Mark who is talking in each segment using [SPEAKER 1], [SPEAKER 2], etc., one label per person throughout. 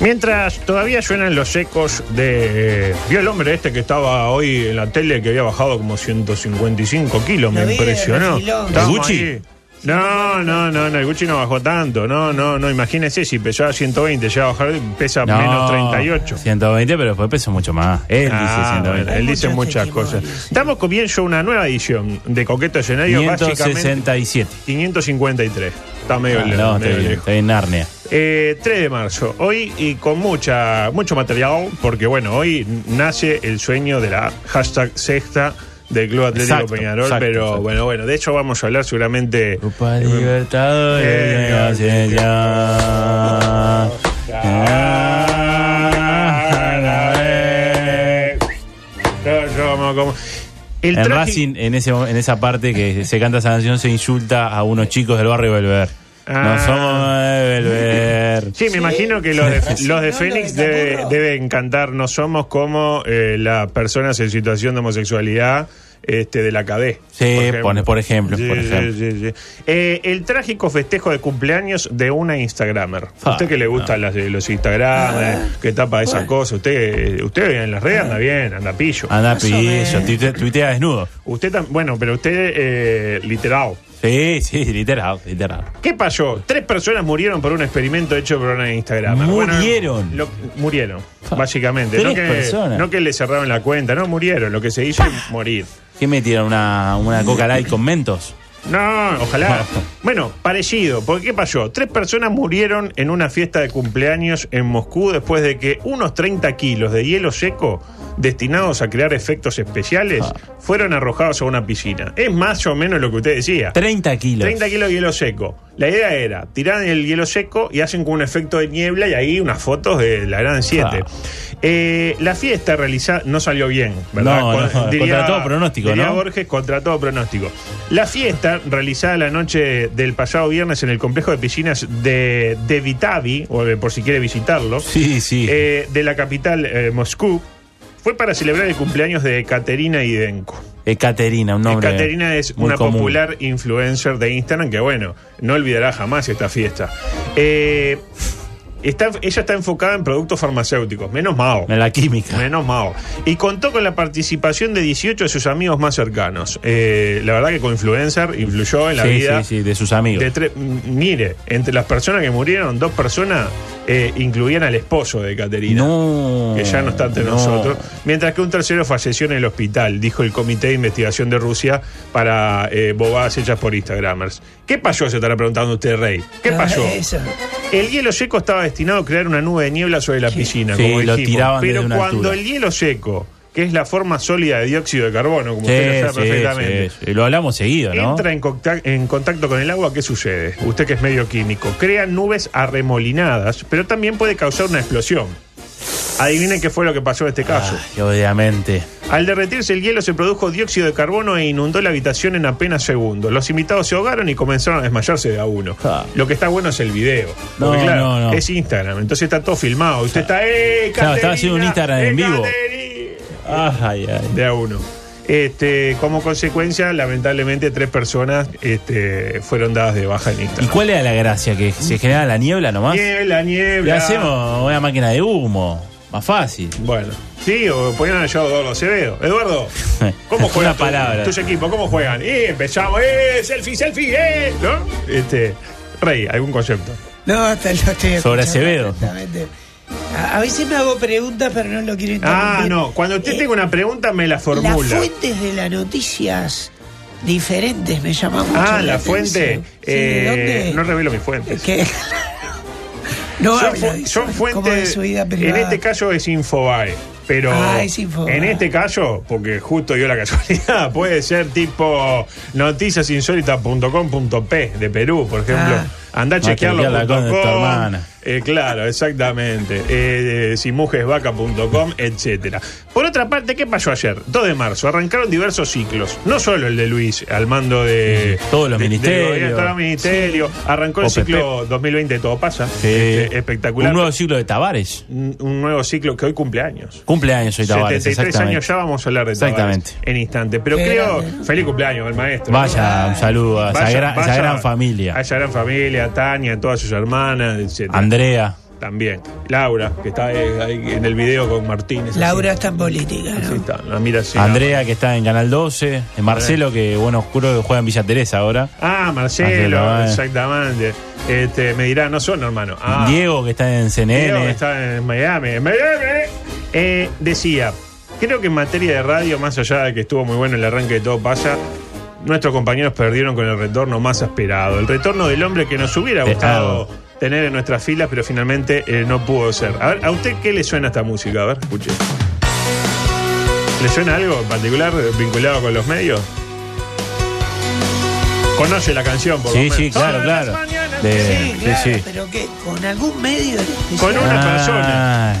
[SPEAKER 1] Mientras todavía suenan los ecos de. ¿Vio el hombre este que estaba hoy en la tele que había bajado como 155 kilos? Me
[SPEAKER 2] vi,
[SPEAKER 1] impresionó.
[SPEAKER 2] refiló.
[SPEAKER 1] Estábamos
[SPEAKER 3] ¿El Gucci?
[SPEAKER 1] ahí. No, no, no, no, el Gucci no bajó tanto. No, no, no. Imagínese si pesaba 120, ya bajar pesa
[SPEAKER 3] No,
[SPEAKER 1] menos 38.
[SPEAKER 3] 120, pero después pesa mucho más. Él
[SPEAKER 1] Ah,
[SPEAKER 3] dice 120.
[SPEAKER 1] bueno, él dice muchas cosas. Estamos comienzo una nueva edición de Coqueto Escenario, básicamente
[SPEAKER 3] 567.
[SPEAKER 1] 553. Está medio,
[SPEAKER 3] Ah,
[SPEAKER 1] le-
[SPEAKER 3] no,
[SPEAKER 1] medio
[SPEAKER 3] está bien,
[SPEAKER 1] lejos.
[SPEAKER 3] está en Narnia.
[SPEAKER 1] Eh, 3 de marzo, hoy y con mucha mucho material, porque bueno, hoy nace el sueño de la hashtag sexta del Club Atlético
[SPEAKER 3] Exacto,
[SPEAKER 1] Peñarol,
[SPEAKER 3] exacto,
[SPEAKER 1] pero
[SPEAKER 3] exacto.
[SPEAKER 1] bueno, bueno, de hecho vamos a hablar seguramente.
[SPEAKER 3] Copa
[SPEAKER 1] Eh,
[SPEAKER 3] Libertadores.
[SPEAKER 1] eh,
[SPEAKER 3] allá.
[SPEAKER 1] Como- como- El
[SPEAKER 3] En Racing, en, ese, en esa parte que se canta esa canción, se insulta a unos chicos del barrio Belver.
[SPEAKER 1] Ah.
[SPEAKER 3] No somos Belver.
[SPEAKER 1] Sí, me imagino que los de, los de
[SPEAKER 2] ¿no?
[SPEAKER 1] Fénix
[SPEAKER 2] Lo de
[SPEAKER 1] debe- deben cantar No somos como eh, las personas en situación de homosexualidad este, de la CADE.
[SPEAKER 3] Sí, pone- por ejemplo,
[SPEAKER 1] Sí,
[SPEAKER 3] por ejemplo.
[SPEAKER 1] sí, sí. Eh, el trágico festejo de cumpleaños de una Instagramer.
[SPEAKER 3] Ah,
[SPEAKER 1] usted que le gustan las de los Instagramers, que tapa esa cosa, usted, usted en las redes anda bien, anda pillo.
[SPEAKER 3] Anda, pillo, tuitea desnudo.
[SPEAKER 1] Usted tam- bueno, pero usted eh, literal.
[SPEAKER 3] Sí, sí, literal, literal.
[SPEAKER 1] ¿Qué pasó? Tres personas murieron por un experimento hecho por una Instagram.
[SPEAKER 3] ¿Murieron?
[SPEAKER 1] lo- murieron, básicamente.
[SPEAKER 3] Tres
[SPEAKER 1] no, que,
[SPEAKER 3] personas.
[SPEAKER 1] no que le cerraron la cuenta, no murieron. Lo que se hizo es morir.
[SPEAKER 3] ¿Qué metieron? ¿Una, una coca light con mentos?
[SPEAKER 1] No, ojalá. Bueno, parecido. Porque ¿qué pasó? Tres personas murieron en una fiesta de cumpleaños en Moscú después de que unos 30 kilos de hielo seco destinados a crear efectos especiales
[SPEAKER 3] Ah.
[SPEAKER 1] fueron arrojados a una piscina. Es más o menos lo que usted decía.
[SPEAKER 3] 30 kilos.
[SPEAKER 1] 30 kilos de hielo seco. La idea era tirar el hielo seco y hacen con un efecto de niebla y ahí unas fotos de la Gran 7.
[SPEAKER 3] Ah.
[SPEAKER 1] Eh, la fiesta realizada no salió bien, ¿verdad?
[SPEAKER 3] No, no, contra todo pronóstico,
[SPEAKER 1] diría
[SPEAKER 3] ¿no?
[SPEAKER 1] Borges contra todo pronóstico. La fiesta realizada la noche del pasado viernes en el complejo de piscinas de, de Vitavi, o por si quiere visitarlo,
[SPEAKER 3] Sí, sí.
[SPEAKER 1] eh, de la capital eh, Moscú, fue para celebrar el cumpleaños de Caterina Idenko.
[SPEAKER 3] Ekaterina, un nombre.
[SPEAKER 1] Caterina es
[SPEAKER 3] muy
[SPEAKER 1] una
[SPEAKER 3] común.
[SPEAKER 1] popular influencer de Instagram que, bueno, no olvidará jamás esta fiesta. Eh, está, ella está enfocada en productos farmacéuticos, menos Mao.
[SPEAKER 3] En la química.
[SPEAKER 1] Menos Mao. Y contó con la participación de 18 de sus amigos más cercanos. Eh, la verdad que como influencer influyó en la
[SPEAKER 3] sí,
[SPEAKER 1] vida
[SPEAKER 3] sí, sí, de sus amigos.
[SPEAKER 1] de mire, entre las personas que murieron, dos personas eh, incluían al esposo de Caterina.
[SPEAKER 3] No.
[SPEAKER 1] Que ya no está entre
[SPEAKER 3] no.
[SPEAKER 1] nosotros. Mientras que un tercero falleció en el hospital, dijo el Comité de Investigación de Rusia para eh, bobadas hechas por Instagramers. ¿Qué pasó? Se estará preguntando usted, Rey. ¿Qué
[SPEAKER 2] Ah,
[SPEAKER 1] pasó? El hielo seco estaba destinado a crear una nube de niebla sobre la piscina,
[SPEAKER 3] Sí,
[SPEAKER 1] como
[SPEAKER 3] lo
[SPEAKER 1] dijimos.
[SPEAKER 3] tiraban
[SPEAKER 1] Pero
[SPEAKER 3] una
[SPEAKER 1] cuando
[SPEAKER 3] altura.
[SPEAKER 1] el hielo seco, que es la forma sólida de dióxido de carbono, como
[SPEAKER 3] Sí,
[SPEAKER 1] usted lo sabe
[SPEAKER 3] sí,
[SPEAKER 1] perfectamente,
[SPEAKER 3] sí, sí. Lo hablamos seguido, ¿no?
[SPEAKER 1] Entra en contacto, en contacto con el agua, ¿qué sucede? Usted que es medio químico, crea nubes arremolinadas, pero también puede causar una explosión. Adivinen qué fue lo que pasó en este caso.
[SPEAKER 3] Obviamente.
[SPEAKER 1] Al derretirse el hielo se produjo dióxido de carbono e inundó la habitación en apenas segundos. Los invitados se ahogaron y comenzaron a desmayarse de a uno.
[SPEAKER 3] Ah.
[SPEAKER 1] Lo que está bueno es el video.
[SPEAKER 3] No,
[SPEAKER 1] claro,
[SPEAKER 3] no, no.
[SPEAKER 1] es Instagram, entonces está todo filmado. Usted está, ¡eh,
[SPEAKER 3] Claro, estaba haciendo un
[SPEAKER 1] Caterina!
[SPEAKER 3] Instagram en
[SPEAKER 1] ¡Eh,
[SPEAKER 3] vivo.
[SPEAKER 1] Caterina!
[SPEAKER 3] Ay, ay.
[SPEAKER 1] de a uno. Este, como consecuencia, lamentablemente, tres personas este, fueron dadas de baja en
[SPEAKER 3] ¿Y
[SPEAKER 1] Instagram.
[SPEAKER 3] cuál era la gracia? ¿Que se generaba la niebla nomás?
[SPEAKER 1] Niebla,
[SPEAKER 3] Le
[SPEAKER 1] niebla.
[SPEAKER 3] hacemos una máquina de humo. Más fácil.
[SPEAKER 1] Bueno, sí, o podían haber llevado a Eduardo Acevedo. Eduardo, ¿cómo
[SPEAKER 3] Una
[SPEAKER 1] juegan tu-
[SPEAKER 3] palabra.
[SPEAKER 1] tus equipos? ¿Cómo juegan? Y empezamos, ¡eh! ¡Selfie, selfie! ¡eh! ¿No? Este, Rey, ¿algún concepto?
[SPEAKER 2] No, hasta lo estoy
[SPEAKER 3] Sobre Acevedo.
[SPEAKER 2] A, a veces me hago preguntas, pero no lo quiero
[SPEAKER 1] Ah,
[SPEAKER 2] interrumpir.
[SPEAKER 1] no. Cuando usted
[SPEAKER 2] Eh,
[SPEAKER 1] tenga una pregunta, me la
[SPEAKER 2] Las
[SPEAKER 1] formula.
[SPEAKER 2] fuentes de las noticias diferentes me llaman mucho
[SPEAKER 1] Ah,
[SPEAKER 2] la
[SPEAKER 1] la fuente.
[SPEAKER 2] atención. Sí, ¿de
[SPEAKER 1] eh,
[SPEAKER 2] dónde?
[SPEAKER 1] no revelo mis fuentes.
[SPEAKER 2] Que- no
[SPEAKER 1] son,
[SPEAKER 2] habla
[SPEAKER 1] fu- fuentes. En este caso es Infobae. Pero
[SPEAKER 2] Ah, es Infobae.
[SPEAKER 1] en este caso, porque justo dio la casualidad, puede ser tipo noticiasinsólitas.com.p de Perú, por ejemplo.
[SPEAKER 2] Ah.
[SPEAKER 1] Anda a
[SPEAKER 3] chequearla con tu
[SPEAKER 1] chequearlo.com.
[SPEAKER 3] hermana.
[SPEAKER 1] Eh, claro, exactamente. Eh, simujesvaca.com, etcétera. Por otra parte, ¿qué pasó ayer? 2 de marzo. Arrancaron diversos ciclos. No solo el de Luis, al mando de.
[SPEAKER 3] Todos los
[SPEAKER 1] de-
[SPEAKER 3] ministerios.
[SPEAKER 1] todos los ministerios. Arrancó el
[SPEAKER 3] OPP.
[SPEAKER 1] ciclo 2020 Todo pasa.
[SPEAKER 3] Sí.
[SPEAKER 1] Este, espectacular.
[SPEAKER 3] Un nuevo ciclo de Tavares.
[SPEAKER 1] Un- un nuevo ciclo que hoy cumple años.
[SPEAKER 3] Cumpleaños hoy Tavares.
[SPEAKER 1] 73
[SPEAKER 3] exactamente.
[SPEAKER 1] años ya vamos a hablar de
[SPEAKER 3] Exactamente.
[SPEAKER 1] Tavares en instante. Pero creo. Feliz cumpleaños al maestro.
[SPEAKER 3] Vaya, un saludo a esa,
[SPEAKER 1] Vaya-
[SPEAKER 3] gran, esa
[SPEAKER 1] vaya
[SPEAKER 3] gran familia.
[SPEAKER 1] A esa gran familia, a Tania, a todas sus hermanas, etc.
[SPEAKER 3] Andrea.
[SPEAKER 1] También. Laura, que está eh, ahí en el video con Martínez.
[SPEAKER 2] Laura está en política,
[SPEAKER 1] Así
[SPEAKER 2] ¿no?
[SPEAKER 1] está, la mira así.
[SPEAKER 3] Andrea, que está en Canal 12. eh, Marcelo, que bueno, oscuro que juega en Villa Teresa ahora.
[SPEAKER 1] Ah, Marcelo,
[SPEAKER 3] Marcelo,
[SPEAKER 1] exactamente. Este, me dirá, no son hermano. Ah,
[SPEAKER 3] Diego, que está en CNN.
[SPEAKER 1] Diego, que está en Miami. En Miami. Eh, decía, creo que en materia de radio, más allá de que estuvo muy bueno el arranque de todo pasa, nuestros compañeros perdieron con el retorno más esperado. El retorno del hombre que nos hubiera gustado tener en nuestras filas, pero finalmente eh, no pudo ser. A ver, ¿a usted qué le suena esta música? A ver, escuche. ¿Le suena algo en particular vinculado con los medios? Conoce la canción, por lo
[SPEAKER 3] Sí,
[SPEAKER 1] menos.
[SPEAKER 3] sí, claro,
[SPEAKER 1] Todas las
[SPEAKER 3] claro.
[SPEAKER 1] mañanas.
[SPEAKER 3] De-
[SPEAKER 2] Sí, claro,
[SPEAKER 3] sí, sí.
[SPEAKER 2] pero que con algún medio en especial.
[SPEAKER 1] Con una
[SPEAKER 3] Ah,
[SPEAKER 1] persona.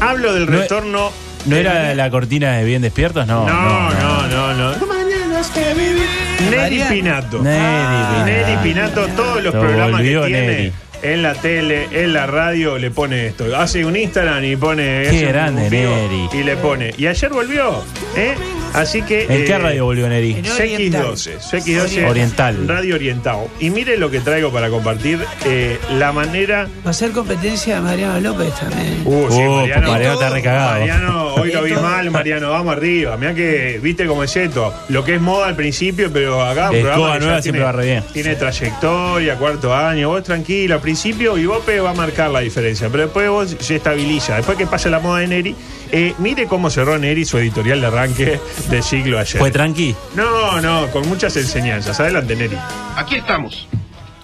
[SPEAKER 1] Hablo del
[SPEAKER 3] No-
[SPEAKER 1] retorno.
[SPEAKER 3] ¿No
[SPEAKER 1] del-
[SPEAKER 3] era la cortina de Bien Despiertos? No.
[SPEAKER 1] No, no, no, no. Neri
[SPEAKER 2] Mariano.
[SPEAKER 1] Pinato.
[SPEAKER 3] Neri
[SPEAKER 2] Ah,
[SPEAKER 3] Pinato.
[SPEAKER 1] Neri Pinato, todos los
[SPEAKER 3] Lo
[SPEAKER 1] programas que tiene
[SPEAKER 3] Neri.
[SPEAKER 1] en la tele, en la radio, le pone esto. Hace un Instagram y pone.
[SPEAKER 3] Qué grande, Neri.
[SPEAKER 1] Y le pone. Y ayer volvió, ¿eh? Así que.
[SPEAKER 3] ¿En qué
[SPEAKER 1] eh,
[SPEAKER 3] radio volvió Neri?
[SPEAKER 2] en
[SPEAKER 1] CX12, CX12
[SPEAKER 3] Oriental.
[SPEAKER 1] Radio Oriental. Y mire lo que traigo para compartir, eh, la manera
[SPEAKER 2] Va a ser competencia de Mariano López también.
[SPEAKER 1] Uh, sí,
[SPEAKER 3] Uh,
[SPEAKER 1] Mariano,
[SPEAKER 3] Mariano está recagado.
[SPEAKER 1] Mariano, hoy lo vi mal, Mariano, vamos arriba. Mirá que, viste cómo es esto. Lo que es moda al principio, pero acá un
[SPEAKER 3] Escoba
[SPEAKER 1] programa
[SPEAKER 3] nueva siempre
[SPEAKER 1] tiene,
[SPEAKER 3] va re bien.
[SPEAKER 1] tiene trayectoria, cuarto año. Vos tranquilo, al principio Ibope va a marcar la diferencia, pero después vos se estabiliza. Después que pasa la moda de Neri, eh, mire cómo cerró Neri su editorial de arranque del siglo ayer.
[SPEAKER 3] ¿Fue tranqui?
[SPEAKER 1] No, no, con muchas enseñanzas. Adelante, Neri.
[SPEAKER 4] Aquí estamos,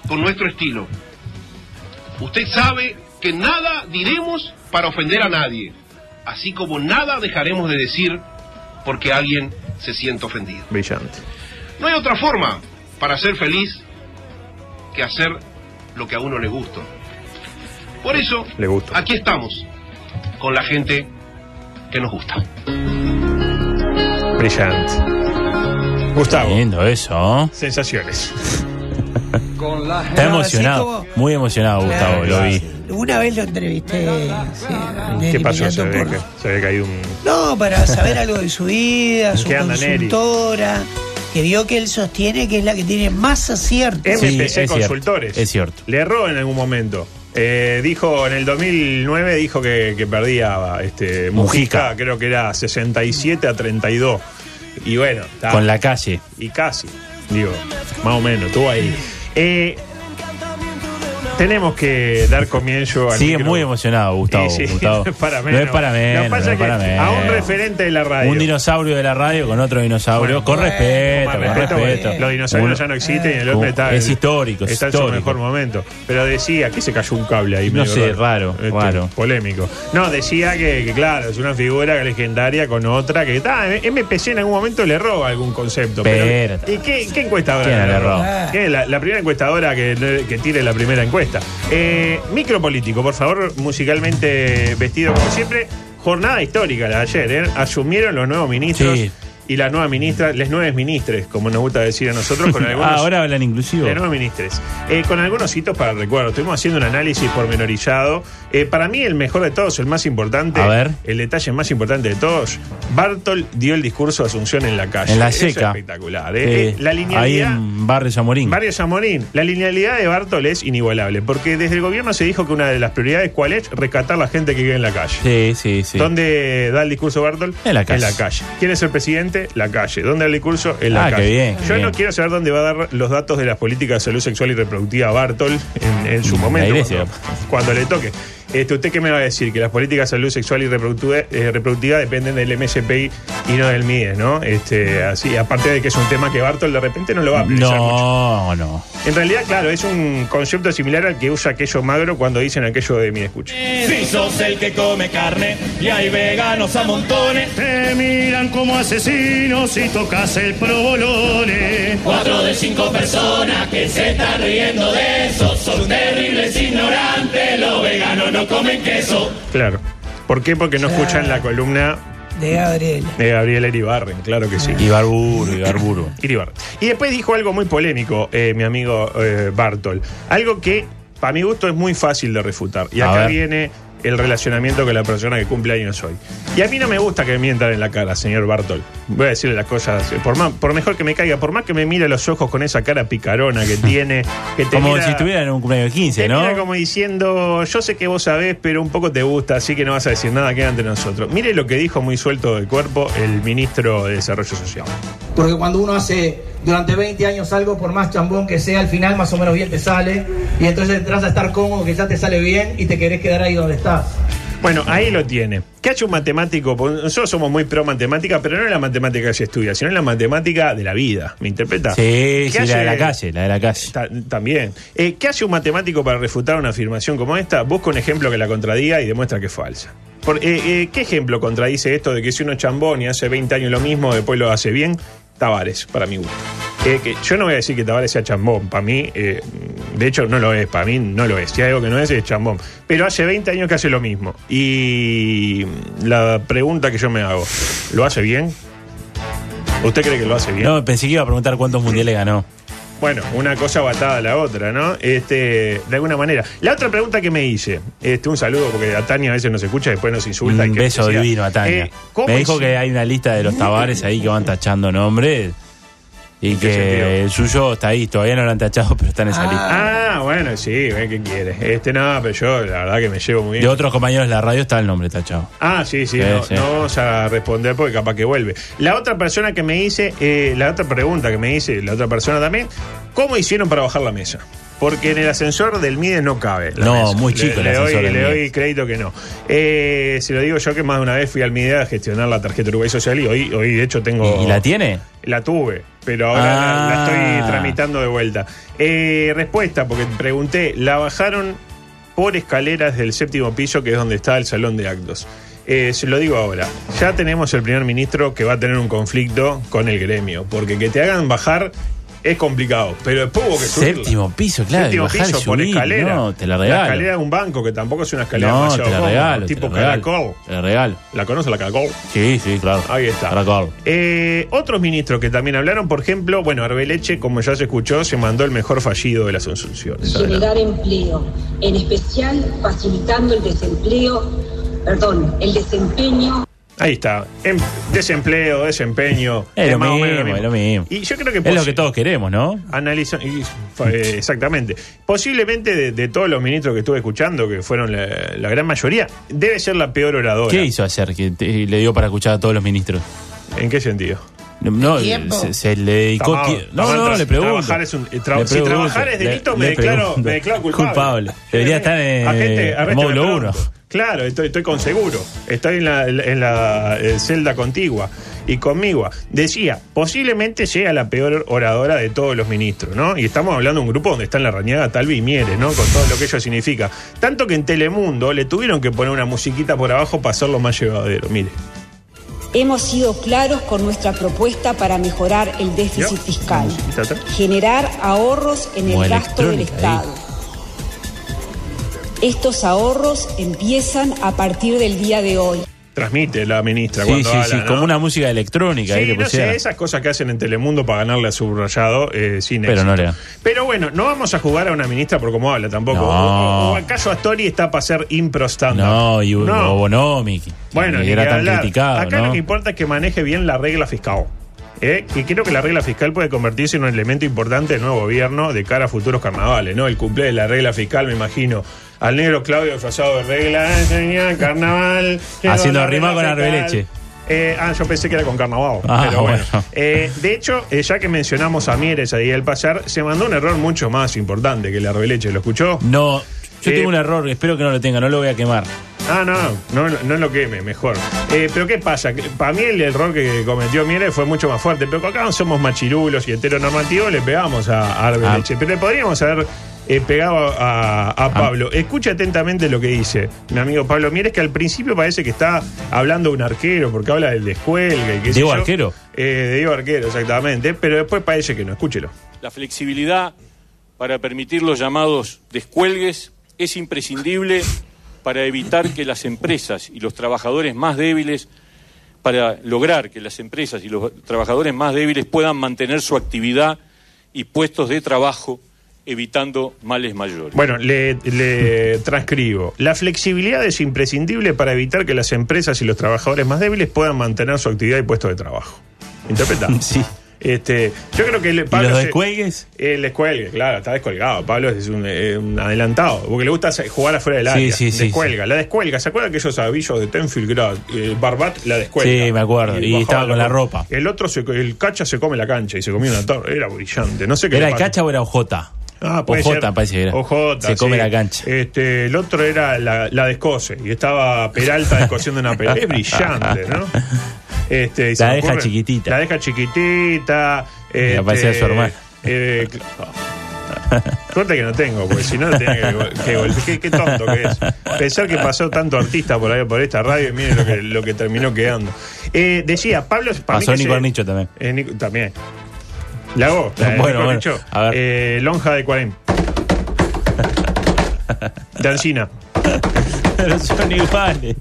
[SPEAKER 4] con nuestro estilo. Usted sabe que nada diremos para ofender a nadie, así como nada dejaremos de decir porque alguien se siente ofendido.
[SPEAKER 1] Brillante.
[SPEAKER 4] No hay otra forma para ser feliz que hacer lo que a uno le gusta. Por eso,
[SPEAKER 1] Le gusta.
[SPEAKER 4] aquí estamos, con la gente que nos gusta.
[SPEAKER 1] Brillante. Gustavo,
[SPEAKER 3] Lindo eso.
[SPEAKER 1] sensaciones.
[SPEAKER 3] Está
[SPEAKER 2] No,
[SPEAKER 3] emocionado. Muy emocionado, Gustavo,
[SPEAKER 2] Claro,
[SPEAKER 3] lo vi.
[SPEAKER 2] Una vez lo entrevisté. sí,
[SPEAKER 1] ¿Qué pasó? Se había,
[SPEAKER 2] por-
[SPEAKER 1] se había caído un.
[SPEAKER 2] No, para saber algo de su vida, su
[SPEAKER 1] qué anda, Neri?
[SPEAKER 2] consultora, que vio que él sostiene que es la que tiene más aciertos.
[SPEAKER 3] Sí,
[SPEAKER 1] MPC
[SPEAKER 3] es cierto,
[SPEAKER 1] Consultores.
[SPEAKER 3] es cierto.
[SPEAKER 1] Le erró en algún momento. Eh, dijo en el 2009 dijo que, que perdía este, Mujica,
[SPEAKER 3] Mujica.
[SPEAKER 1] creo que era 67 a 32. Y bueno, está-
[SPEAKER 3] Con la calle.
[SPEAKER 1] y casi, digo, más o menos, estuvo ahí. Eh, tenemos que dar comienzo al
[SPEAKER 3] Sigue
[SPEAKER 1] micro-
[SPEAKER 3] muy emocionado, Gustavo.
[SPEAKER 1] Sí, sí,
[SPEAKER 3] Gustavo.
[SPEAKER 1] no es para
[SPEAKER 3] No
[SPEAKER 1] menos.
[SPEAKER 3] es para menos.
[SPEAKER 1] pasa
[SPEAKER 3] no
[SPEAKER 1] es
[SPEAKER 3] es para
[SPEAKER 1] que
[SPEAKER 3] menos.
[SPEAKER 1] a un referente de la radio.
[SPEAKER 3] Un dinosaurio de la radio con otro dinosaurio.
[SPEAKER 1] Bueno,
[SPEAKER 3] con
[SPEAKER 2] bueno,
[SPEAKER 3] respeto,
[SPEAKER 1] Con respeto, Los dinosaurios
[SPEAKER 3] Uno-
[SPEAKER 1] ya no existen y el hombre está.
[SPEAKER 3] es histórico, es
[SPEAKER 1] Está en su mejor momento. Pero decía que se cayó un cable ahí.
[SPEAKER 3] No sé, raro, raro.
[SPEAKER 1] Polémico. No, decía que, que, claro, es una figura legendaria con otra que está. MPC en algún momento le roba algún concepto. Pero, ¿Y qué, qué encuestadora
[SPEAKER 3] ¿Quién
[SPEAKER 1] le roba?
[SPEAKER 2] roba?
[SPEAKER 1] ¿Qué? La, la primera encuestadora que, que tire la primera encuesta. Eh, micropolítico, por favor, musicalmente vestido como siempre. Jornada histórica la de ayer, ¿eh? Asumieron los nuevos ministros.
[SPEAKER 3] Sí.
[SPEAKER 1] Y la nueva ministra, les nuevos ministres, como nos gusta decir a nosotros, con algunos.
[SPEAKER 3] Ah, ahora hablan inclusivo.
[SPEAKER 1] De nuevos ministres. Eh, con algunos hitos para el recuerdo. Estuvimos haciendo un análisis pormenorizado. Eh, para mí, el mejor de todos, el más importante,
[SPEAKER 3] A ver.
[SPEAKER 1] el detalle más importante de todos, Bartol dio el discurso de Asunción en la calle.
[SPEAKER 3] En la
[SPEAKER 1] Eso es
[SPEAKER 3] seca.
[SPEAKER 1] espectacular. ¿eh? Eh, la
[SPEAKER 3] Ahí en Barrio Zamorín.
[SPEAKER 1] Barrio Zamorín, la linealidad de Bartol es inigualable, porque desde el gobierno se dijo que una de las prioridades, ¿cuál es? Rescatar la gente que vive en la calle.
[SPEAKER 3] Sí, sí, sí.
[SPEAKER 1] ¿Dónde da el discurso Bartol?
[SPEAKER 3] En la calle.
[SPEAKER 1] ¿Quién es el presidente? La calle. ¿Dónde da el discurso? En la
[SPEAKER 3] Ah, qué
[SPEAKER 1] calle.
[SPEAKER 3] bien,
[SPEAKER 1] Yo
[SPEAKER 3] qué
[SPEAKER 1] no quiero saber dónde va a dar los datos de las políticas de salud sexual y reproductiva Bartol en, en su momento. cuando le toque. Este, ¿Usted qué me va a decir? Que las políticas de salud sexual y reproductiva, eh, reproductiva dependen del MSPI y no del MIDES, ¿no? Este, así, aparte de que es un tema que Bartol de repente no lo va a precisar mucho.
[SPEAKER 3] No, no.
[SPEAKER 1] En realidad, claro, es un concepto similar al que usa aquello magro cuando dicen aquello de mi escucha.
[SPEAKER 5] Si sos el que come carne y hay veganos a montones.
[SPEAKER 6] Te miran como asesinos y tocas el provolone.
[SPEAKER 5] Cuatro de cinco personas que se están riendo de eso son terribles ignorantes. No comen queso.
[SPEAKER 1] Claro. ¿Por qué? Porque no
[SPEAKER 2] Claro.
[SPEAKER 1] escuchan la columna
[SPEAKER 2] De Gabriela.
[SPEAKER 1] de Gabriel Eribarren, claro que sí.
[SPEAKER 3] Ibarburu, Ibarburu.
[SPEAKER 1] Iribarren. Y después dijo algo muy polémico, eh, mi amigo eh, Bartol. Algo que, para mi gusto, es muy fácil de refutar. Y
[SPEAKER 3] A
[SPEAKER 1] acá
[SPEAKER 3] ver.
[SPEAKER 1] viene el relacionamiento con la persona que cumple años hoy. Y a mí no me gusta que me mientan en la cara, señor Bartol. Voy a decirle las cosas, eh, por, más, por mejor que me caiga, por más que me mire a los ojos con esa cara picarona que tiene, que te
[SPEAKER 3] Como
[SPEAKER 1] mira-
[SPEAKER 3] si estuviera en un cumpleaños de 15,
[SPEAKER 1] te
[SPEAKER 3] ¿no?
[SPEAKER 1] mira como diciendo, yo sé que vos sabés, pero un poco te gusta, así que no vas a decir nada, queda entre nosotros. Mire lo que dijo muy suelto del cuerpo el ministro de Desarrollo Social.
[SPEAKER 7] Porque cuando uno hace durante 20 años algo, por más chambón que sea, al final más o menos bien te sale. Y entonces entras a estar cómodo, que ya te sale bien y te querés quedar ahí donde estás.
[SPEAKER 1] Bueno, ahí lo tiene. ¿Qué ha hecho un matemático? Porque Nosotros somos muy pro matemática, pero no es la matemática que se estudia, sino es la matemática de la vida. ¿Me interpreta?
[SPEAKER 3] Sí,
[SPEAKER 1] ¿Qué
[SPEAKER 3] sí, la de
[SPEAKER 1] hace-
[SPEAKER 3] la calle, la de la calle.
[SPEAKER 1] Ta- también. Eh, ¿Qué hace un matemático para refutar una afirmación como esta? Busca un ejemplo que la contradiga y demuestra que es falsa. Por- eh, eh, ¿Qué ejemplo contradice esto de que si uno es chambón y hace 20 años lo mismo, después lo hace bien? Tavares, para mi gusto. Eh, que yo no voy a decir que Tavares sea chambón, para mí, eh, de hecho no lo es, para mí no lo es. Si hay algo que no es, es chambón. Pero hace 20 años que hace lo mismo. Y la pregunta que yo me hago, ¿lo hace bien? ¿Usted cree que lo hace bien?
[SPEAKER 3] No, pensé que iba a preguntar cuántos mundiales ganó.
[SPEAKER 1] Bueno, una cosa batada a la otra, ¿no? Este, de alguna manera. La otra pregunta que me hice, este, un saludo porque a Tania a veces nos escucha y después nos insulta. y
[SPEAKER 3] Un
[SPEAKER 1] que
[SPEAKER 3] beso
[SPEAKER 1] decía,
[SPEAKER 3] divino a Tania.
[SPEAKER 1] eh, ¿cómo
[SPEAKER 3] Me dijo que hay una lista de los tabares ahí que van tachando nombres. Y
[SPEAKER 1] qué sentido?
[SPEAKER 3] que el suyo está ahí, todavía no lo han tachado, pero está en esa lista.
[SPEAKER 1] Ah, bueno, sí, ve qué quiere. Este, no, pero yo la verdad que me llevo muy bien.
[SPEAKER 3] De otros compañeros de la radio está el nombre tachado.
[SPEAKER 1] Ah, sí, sí,
[SPEAKER 3] Sí,
[SPEAKER 1] no,
[SPEAKER 3] sí.
[SPEAKER 1] no vamos a responder porque capaz que vuelve. La otra persona que me hice, eh, la otra pregunta que me hice, la otra persona también, ¿cómo hicieron para bajar la mesa? Porque en el ascensor del MIDE no cabe. la
[SPEAKER 3] No,
[SPEAKER 1] mesa.
[SPEAKER 3] muy
[SPEAKER 1] Le-
[SPEAKER 3] chico el
[SPEAKER 1] le,
[SPEAKER 3] ascensor
[SPEAKER 1] doy,
[SPEAKER 3] del
[SPEAKER 1] le doy crédito que no. Eh, se lo digo yo que más de una vez fui al MIDE a gestionar la tarjeta Uruguay Social y hoy, hoy de hecho tengo...
[SPEAKER 3] ¿Y, y la tiene?
[SPEAKER 1] La tuve, pero ahora la, la
[SPEAKER 3] Ah.
[SPEAKER 1] estoy tramitando de vuelta. Eh, respuesta, porque pregunté, la bajaron por escaleras del séptimo piso, que es donde está el salón de actos. Eh, se lo digo ahora, ya tenemos el primer ministro que va a tener un conflicto con el gremio, porque que te hagan bajar es complicado, pero después hubo que subirla.
[SPEAKER 3] Séptimo piso, claro.
[SPEAKER 1] Séptimo
[SPEAKER 3] bajar
[SPEAKER 1] piso por
[SPEAKER 3] subir.
[SPEAKER 1] escalera.
[SPEAKER 3] No, te la
[SPEAKER 1] La
[SPEAKER 3] regalo.
[SPEAKER 1] escalera de un banco, que tampoco es una escalera
[SPEAKER 3] no,
[SPEAKER 1] demasiado
[SPEAKER 3] te la
[SPEAKER 1] cómoda,
[SPEAKER 3] regalo.
[SPEAKER 1] tipo
[SPEAKER 3] te la regalo.
[SPEAKER 1] caracol.
[SPEAKER 3] Te la regalo.
[SPEAKER 1] ¿La conoce la caracol?
[SPEAKER 3] Sí, sí, claro.
[SPEAKER 1] Ahí está.
[SPEAKER 3] Caracol.
[SPEAKER 1] Eh, otros ministros que también hablaron, por ejemplo, bueno, Arbeleche, como ya se escuchó, se mandó el mejor fallido de las Asunciones.
[SPEAKER 8] generar empleo, en especial facilitando el desempleo, perdón, el desempeño
[SPEAKER 1] Ahí está. Em- desempleo, desempeño.
[SPEAKER 3] Es lo
[SPEAKER 1] más o menos
[SPEAKER 3] mismo, es lo mismo.
[SPEAKER 1] Y yo creo que
[SPEAKER 3] Es lo
[SPEAKER 1] posi-
[SPEAKER 3] que todos queremos, ¿no?
[SPEAKER 1] Analiza, y- eh, exactamente. Posiblemente de, de todos los ministros que estuve escuchando, que fueron la, la gran mayoría, debe ser la peor oradora.
[SPEAKER 3] ¿Qué hizo ayer que te- le dio para escuchar a todos los ministros?
[SPEAKER 1] ¿En qué sentido?
[SPEAKER 3] No,
[SPEAKER 2] tiempo?
[SPEAKER 3] se, se le dedicó. No, no,
[SPEAKER 1] tra-
[SPEAKER 3] le pregunto.
[SPEAKER 1] trabajar es un- eh, tra-
[SPEAKER 3] Le
[SPEAKER 1] si trabajar es
[SPEAKER 3] le-
[SPEAKER 1] delito, me
[SPEAKER 3] le
[SPEAKER 1] declaro- me declaro culpable.
[SPEAKER 3] Debería estar en
[SPEAKER 1] Agente-
[SPEAKER 3] módulo
[SPEAKER 1] pregunto.
[SPEAKER 3] 1.
[SPEAKER 1] Claro, estoy, estoy con seguro. Estoy en la, en la eh, celda contigua y conmigo. Decía, posiblemente sea la peor oradora de todos los ministros, ¿no? Y estamos hablando de un grupo donde están la rañaga Talvi y Mieres, ¿no? Con todo lo que ello significa. Tanto que en Telemundo le tuvieron que poner una musiquita por abajo para hacerlo más llevadero. Mire.
[SPEAKER 9] Hemos sido claros con nuestra propuesta para mejorar el déficit fiscal, generar ahorros en
[SPEAKER 3] Como
[SPEAKER 9] el gasto del
[SPEAKER 3] electrónica ahí.
[SPEAKER 9] Estos ahorros empiezan a partir del día de hoy.
[SPEAKER 1] Transmite la ministra
[SPEAKER 3] Sí,
[SPEAKER 1] cuando
[SPEAKER 3] sí,
[SPEAKER 1] habla,
[SPEAKER 3] sí,
[SPEAKER 1] ¿no?
[SPEAKER 3] como una música electrónica. ahí
[SPEAKER 1] Sí,
[SPEAKER 3] le
[SPEAKER 1] no sé, esas cosas que hacen en Telemundo para ganarle a subrayado eh, sin
[SPEAKER 3] Pero
[SPEAKER 1] éxito.
[SPEAKER 3] no le da.
[SPEAKER 1] Pero bueno, no vamos a jugar a una ministra por cómo habla tampoco.
[SPEAKER 3] No.
[SPEAKER 1] O, o acaso Astori está para ser impro stand
[SPEAKER 3] No, y Hugo Bonomi,
[SPEAKER 1] Bueno, ni
[SPEAKER 3] era tan
[SPEAKER 1] hablar.
[SPEAKER 3] criticado,
[SPEAKER 1] Acá
[SPEAKER 3] ¿no?
[SPEAKER 1] lo que importa es que maneje bien la regla fiscal. ¿eh? Que creo que la regla fiscal puede convertirse en un elemento importante del nuevo gobierno de cara a futuros carnavales, ¿no? El cumple de la regla fiscal, me imagino. Al negro Claudio disfrazado de regla, "Eh, señor, carnaval.
[SPEAKER 3] Haciendo rima con
[SPEAKER 1] fiscal".
[SPEAKER 3] Arbeleche.
[SPEAKER 1] Eh, ah, yo pensé que era con carnaval.
[SPEAKER 3] Ah,
[SPEAKER 1] pero bueno.
[SPEAKER 3] bueno.
[SPEAKER 1] Eh, de hecho, eh, ya que mencionamos a Mieres ahí al pasar, se mandó un error mucho más importante que la Arbeleche. ¿Lo escuchó?
[SPEAKER 3] No, yo
[SPEAKER 1] Eh,
[SPEAKER 3] tengo un error, espero que no lo tenga, no lo voy a quemar.
[SPEAKER 1] Ah, no, no, no lo queme, mejor. Eh, pero ¿qué pasa? Para mí el error que cometió Mieres fue mucho más fuerte, pero acá somos machirulos y heteronormativos, le pegamos a, a Arbeleche. Pero le podríamos haber eh, pegado a, a Pablo. Escucha atentamente lo que dice mi amigo Pablo Mieres, que al principio parece que está hablando de un arquero, porque habla del descuelgue. sé
[SPEAKER 3] ¿Diego
[SPEAKER 1] yo.
[SPEAKER 3] Arquero?
[SPEAKER 1] Eh, de Diego Arquero, exactamente. Pero después parece que no, escúchelo.
[SPEAKER 10] La flexibilidad para permitir los llamados descuelgues es imprescindible para evitar que las empresas y los trabajadores más débiles, para lograr que las empresas y los trabajadores más débiles puedan mantener su actividad y puestos de trabajo evitando males mayores.
[SPEAKER 1] Bueno, le, le transcribo. La flexibilidad es imprescindible para evitar que las empresas y los trabajadores más débiles puedan mantener su actividad y puesto de trabajo. ¿Interpreta?
[SPEAKER 3] Sí.
[SPEAKER 1] Este, yo creo que el- Pablo.
[SPEAKER 3] ¿Y los
[SPEAKER 1] se-
[SPEAKER 3] descuelgues?
[SPEAKER 1] El descuelgue, claro, está descolgado. Pablo es un, eh, un adelantado, porque le gusta jugar afuera del
[SPEAKER 3] Sí,
[SPEAKER 1] área.
[SPEAKER 3] sí, sí,
[SPEAKER 1] descuelga, la descuelga. ¿Se acuerdan aquellos avillos de Tenfield Grad? Eh, Barbat la descuelga.
[SPEAKER 3] Sí, me acuerdo. Y estaba con la ropa.
[SPEAKER 1] El otro, se- el cacha se come la cancha y se comía una torre. Era brillante. No sé qué
[SPEAKER 3] ¿Era el cacha o era OJ?
[SPEAKER 1] Ah, puede
[SPEAKER 3] OJ,
[SPEAKER 1] ser.
[SPEAKER 3] parece que era.
[SPEAKER 1] OJ,
[SPEAKER 3] Se come
[SPEAKER 1] sí.
[SPEAKER 3] la cancha.
[SPEAKER 1] Este, el otro era la, la descose y estaba Peralta descosiendo una pelota. Es brillante, ¿no? Este, y se
[SPEAKER 3] La
[SPEAKER 1] me
[SPEAKER 3] deja
[SPEAKER 1] ocurre-
[SPEAKER 3] chiquitita.
[SPEAKER 1] La deja chiquitita. Este,
[SPEAKER 3] aparecía su hermano.
[SPEAKER 1] eh, Suerte que no tengo, porque si no tenía que, que qué, qué tonto que es. Pensar que pasó tanto artista por ahí por esta radio y miren lo que, lo que terminó quedando. Eh, decía, Pablo.
[SPEAKER 3] Pasó Nico Arnicho también.
[SPEAKER 1] eh, Nico- también. La hago. La
[SPEAKER 3] Bueno, bueno, a ver.
[SPEAKER 1] Eh, lonja de 40. De.
[SPEAKER 3] Pero son iguales.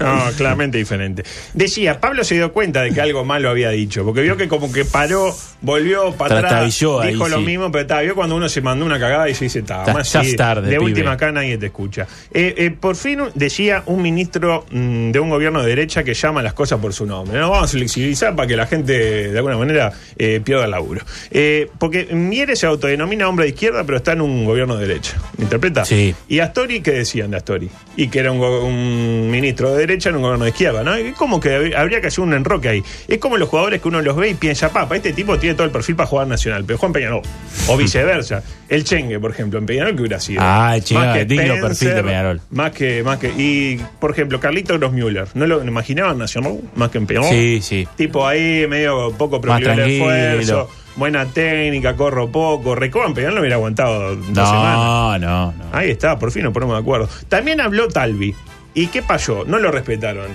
[SPEAKER 1] No, claramente diferente. Decía, Pablo se dio cuenta de que algo malo había dicho, porque vio que como que paró, volvió para atrás,
[SPEAKER 3] ahí,
[SPEAKER 1] dijo lo
[SPEAKER 3] sí.
[SPEAKER 1] mismo, pero ta, vio cuando uno se mandó una cagada y se dice, ta,
[SPEAKER 3] Ya-
[SPEAKER 1] más
[SPEAKER 3] ya
[SPEAKER 1] sí,
[SPEAKER 3] es tarde,
[SPEAKER 1] de
[SPEAKER 3] pibe".
[SPEAKER 1] última acá nadie te escucha. Eh, eh, por fin decía un ministro mm, de un gobierno de derecha que llama las cosas por su nombre. No vamos a flexibilizar para que la gente de alguna manera eh, pierda el laburo. Eh, porque Mieres se autodenomina hombre de izquierda, pero está en un gobierno de derecha. ¿Me interpreta?
[SPEAKER 3] Sí.
[SPEAKER 1] ¿Y Astori qué decían de Astori? Y que era un, ministro de derecha en un gobierno de izquierda, ¿no? Y como que hab- habría que hacer un enroque ahí. Es como los jugadores que uno los ve y piensa, papa, este tipo tiene todo el perfil para jugar nacional, pero Juan Peñarol. O viceversa. El Chengue, por ejemplo, en Peñarol, ¿qué hubiera sido?
[SPEAKER 3] Ah, el Chengue,
[SPEAKER 1] Más que
[SPEAKER 3] digno
[SPEAKER 1] Spencer,
[SPEAKER 3] perfil de Peñarol.
[SPEAKER 1] Más que, más que. Y, por ejemplo, Carlito Grossmüller, ¿no lo imaginaban nacional? Más que en Peñarol.
[SPEAKER 3] Sí, sí.
[SPEAKER 1] Tipo ahí, medio poco proclive
[SPEAKER 3] tranquilo.
[SPEAKER 1] esfuerzo. Buena técnica, corro poco. Peñarol no hubiera aguantado dos semanas.
[SPEAKER 3] No, no, no.
[SPEAKER 1] Ahí está, por fin nos ponemos de acuerdo. También habló Talvi. ¿Y qué pasó? No lo respetaron.